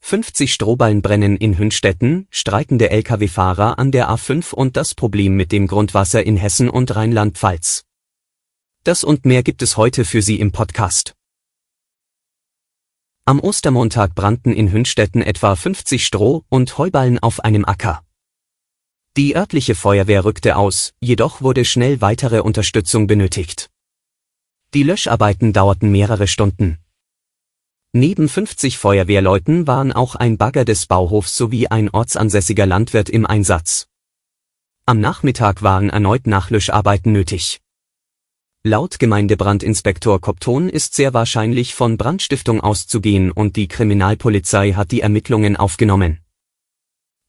50 Strohballen brennen in Hünstetten, streikende Lkw-Fahrer an der A5 und das Problem mit dem Grundwasser in Hessen und Rheinland-Pfalz. Das und mehr gibt es heute für Sie im Podcast. Am Ostermontag brannten in Hünstetten etwa 50 Stroh- und Heuballen auf einem Acker. Die örtliche Feuerwehr rückte aus, jedoch wurde schnell weitere Unterstützung benötigt. Die Löscharbeiten dauerten mehrere Stunden. Neben 50 Feuerwehrleuten waren auch ein Bagger des Bauhofs sowie ein ortsansässiger Landwirt im Einsatz. Am Nachmittag waren erneut Nachlöscharbeiten nötig. Laut Gemeindebrandinspektor Kopton ist sehr wahrscheinlich von Brandstiftung auszugehen und die Kriminalpolizei hat die Ermittlungen aufgenommen.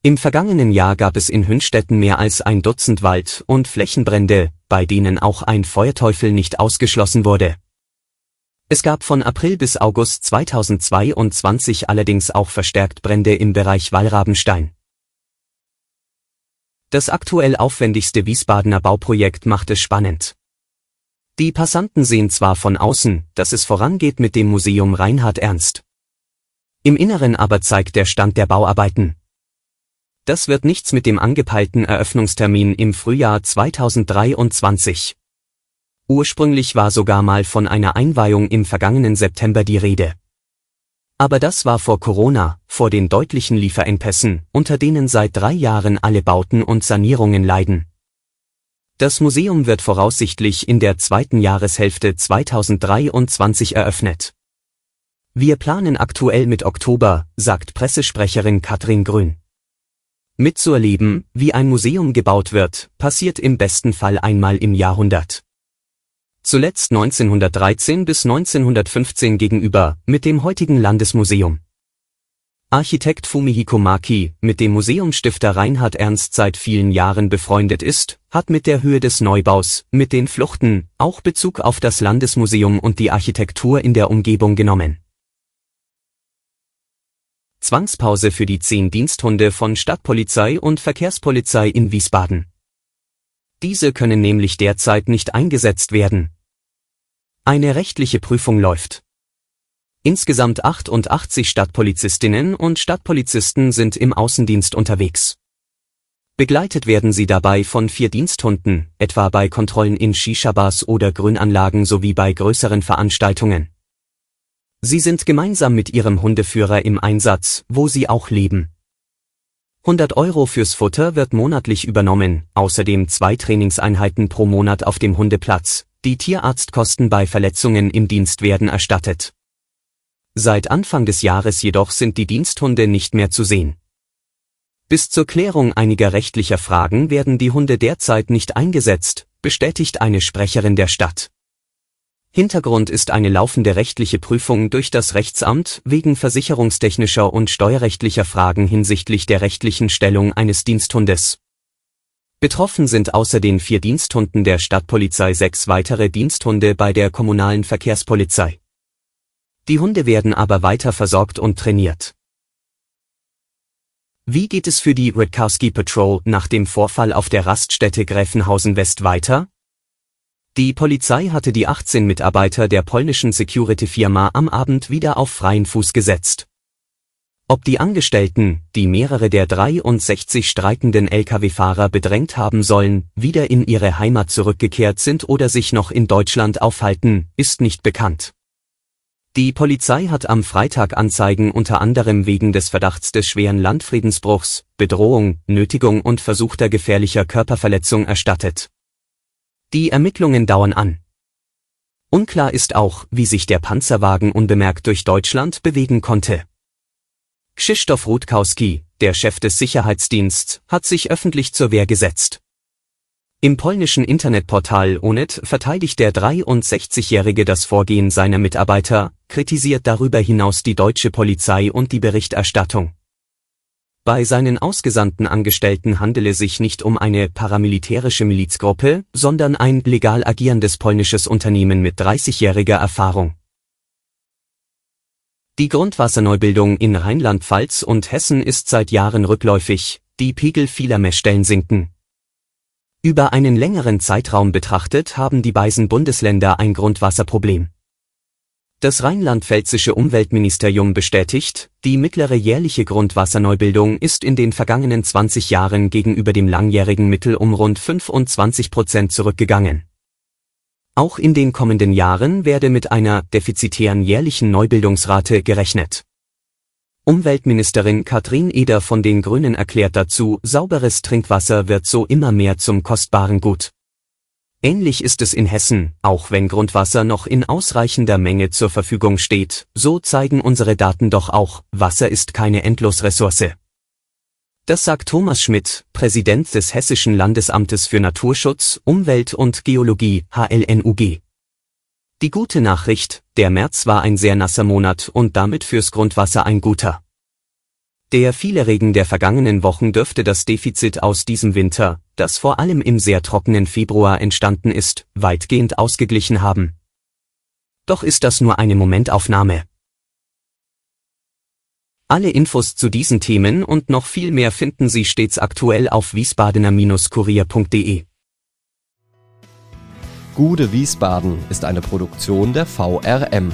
Im vergangenen Jahr gab es in Hünstetten mehr als ein Dutzend Wald- und Flächenbrände, bei denen auch ein Feuerteufel nicht ausgeschlossen wurde. Es gab von April bis August 2022 allerdings auch verstärkt Brände im Bereich Wallrabenstein. Das aktuell aufwendigste Wiesbadener Bauprojekt macht es spannend. Die Passanten sehen zwar von außen, dass es vorangeht mit dem Museum Reinhard Ernst. Im Inneren aber zeigt der Stand der Bauarbeiten. Das wird nichts mit dem angepeilten Eröffnungstermin im Frühjahr 2023. Ursprünglich war sogar mal von einer Einweihung im vergangenen September die Rede. Aber das war vor Corona, vor den deutlichen Lieferengpässen, unter denen seit drei Jahren alle Bauten und Sanierungen leiden. Das Museum wird voraussichtlich in der zweiten Jahreshälfte 2023 eröffnet. Wir planen aktuell mit Oktober, sagt Pressesprecherin Katrin Grün. Mitzuerleben, wie ein Museum gebaut wird, passiert im besten Fall einmal im Jahrhundert zuletzt 1913 bis 1915 gegenüber, mit dem heutigen Landesmuseum. Architekt Fumihiko Maki, mit dem Museumsstifter Reinhard Ernst seit vielen Jahren befreundet ist, hat mit der Höhe des Neubaus, mit den Fluchten, auch Bezug auf das Landesmuseum und die Architektur in der Umgebung genommen. Zwangspause für die zehn Diensthunde von Stadtpolizei und Verkehrspolizei in Wiesbaden. Diese können nämlich derzeit nicht eingesetzt werden. Eine rechtliche Prüfung läuft. Insgesamt 88 Stadtpolizistinnen und Stadtpolizisten sind im Außendienst unterwegs. Begleitet werden sie dabei von vier Diensthunden, etwa bei Kontrollen in Shisha-Bars oder Grünanlagen sowie bei größeren Veranstaltungen. Sie sind gemeinsam mit ihrem Hundeführer im Einsatz, wo sie auch leben. 100 Euro fürs Futter wird monatlich übernommen, außerdem zwei Trainingseinheiten pro Monat auf dem Hundeplatz. Die Tierarztkosten bei Verletzungen im Dienst werden erstattet. Seit Anfang des Jahres jedoch sind die Diensthunde nicht mehr zu sehen. Bis zur Klärung einiger rechtlicher Fragen werden die Hunde derzeit nicht eingesetzt, bestätigt eine Sprecherin der Stadt. Hintergrund ist eine laufende rechtliche Prüfung durch das Rechtsamt wegen versicherungstechnischer und steuerrechtlicher Fragen hinsichtlich der rechtlichen Stellung eines Diensthundes. Betroffen sind außer den vier Diensthunden der Stadtpolizei sechs weitere Diensthunde bei der kommunalen Verkehrspolizei. Die Hunde werden aber weiter versorgt und trainiert. Wie geht es für die Redkowski Patrol nach dem Vorfall auf der Raststätte Gräfenhausen West weiter? Die Polizei hatte die 18 Mitarbeiter der polnischen Security-Firma am Abend wieder auf freien Fuß gesetzt. Ob die Angestellten, die mehrere der 63 streikenden Lkw-Fahrer bedrängt haben sollen, wieder in ihre Heimat zurückgekehrt sind oder sich noch in Deutschland aufhalten, ist nicht bekannt. Die Polizei hat am Freitag Anzeigen unter anderem wegen des Verdachts des schweren Landfriedensbruchs, Bedrohung, Nötigung und versuchter gefährlicher Körperverletzung erstattet. Die Ermittlungen dauern an. Unklar ist auch, wie sich der Panzerwagen unbemerkt durch Deutschland bewegen konnte. Krzysztof Rutkowski, der Chef des Sicherheitsdiensts, hat sich öffentlich zur Wehr gesetzt. Im polnischen Internetportal Onet verteidigt der 63-Jährige das Vorgehen seiner Mitarbeiter, kritisiert darüber hinaus die deutsche Polizei und die Berichterstattung. Bei seinen ausgesandten Angestellten handele sich nicht um eine paramilitärische Milizgruppe, sondern ein legal agierendes polnisches Unternehmen mit 30-jähriger Erfahrung. Die Grundwasserneubildung in Rheinland-Pfalz und Hessen ist seit Jahren rückläufig, die Pegel vieler Messstellen sinken. Über einen längeren Zeitraum betrachtet haben die beiden Bundesländer ein Grundwasserproblem. Das rheinland-pfälzische Umweltministerium bestätigt, die mittlere jährliche Grundwasserneubildung ist in den vergangenen 20 Jahren gegenüber dem langjährigen Mittel um rund 25 Prozent zurückgegangen. Auch in den kommenden Jahren werde mit einer defizitären jährlichen Neubildungsrate gerechnet. Umweltministerin Katrin Eder von den Grünen erklärt dazu, sauberes Trinkwasser wird so immer mehr zum kostbaren Gut. Ähnlich ist es in Hessen, auch wenn Grundwasser noch in ausreichender Menge zur Verfügung steht, so zeigen unsere Daten doch auch, Wasser ist keine Endlosressource. Das sagt Thomas Schmidt, Präsident des Hessischen Landesamtes für Naturschutz, Umwelt und Geologie, HLNUG. Die gute Nachricht, der März war ein sehr nasser Monat und damit fürs Grundwasser ein guter. Der viele Regen der vergangenen Wochen dürfte das Defizit aus diesem Winter, das vor allem im sehr trockenen Februar entstanden ist, weitgehend ausgeglichen haben. Doch ist das nur eine Momentaufnahme. Alle Infos zu diesen Themen und noch viel mehr finden Sie stets aktuell auf wiesbadener-kurier.de. Gude Wiesbaden ist eine Produktion der VRM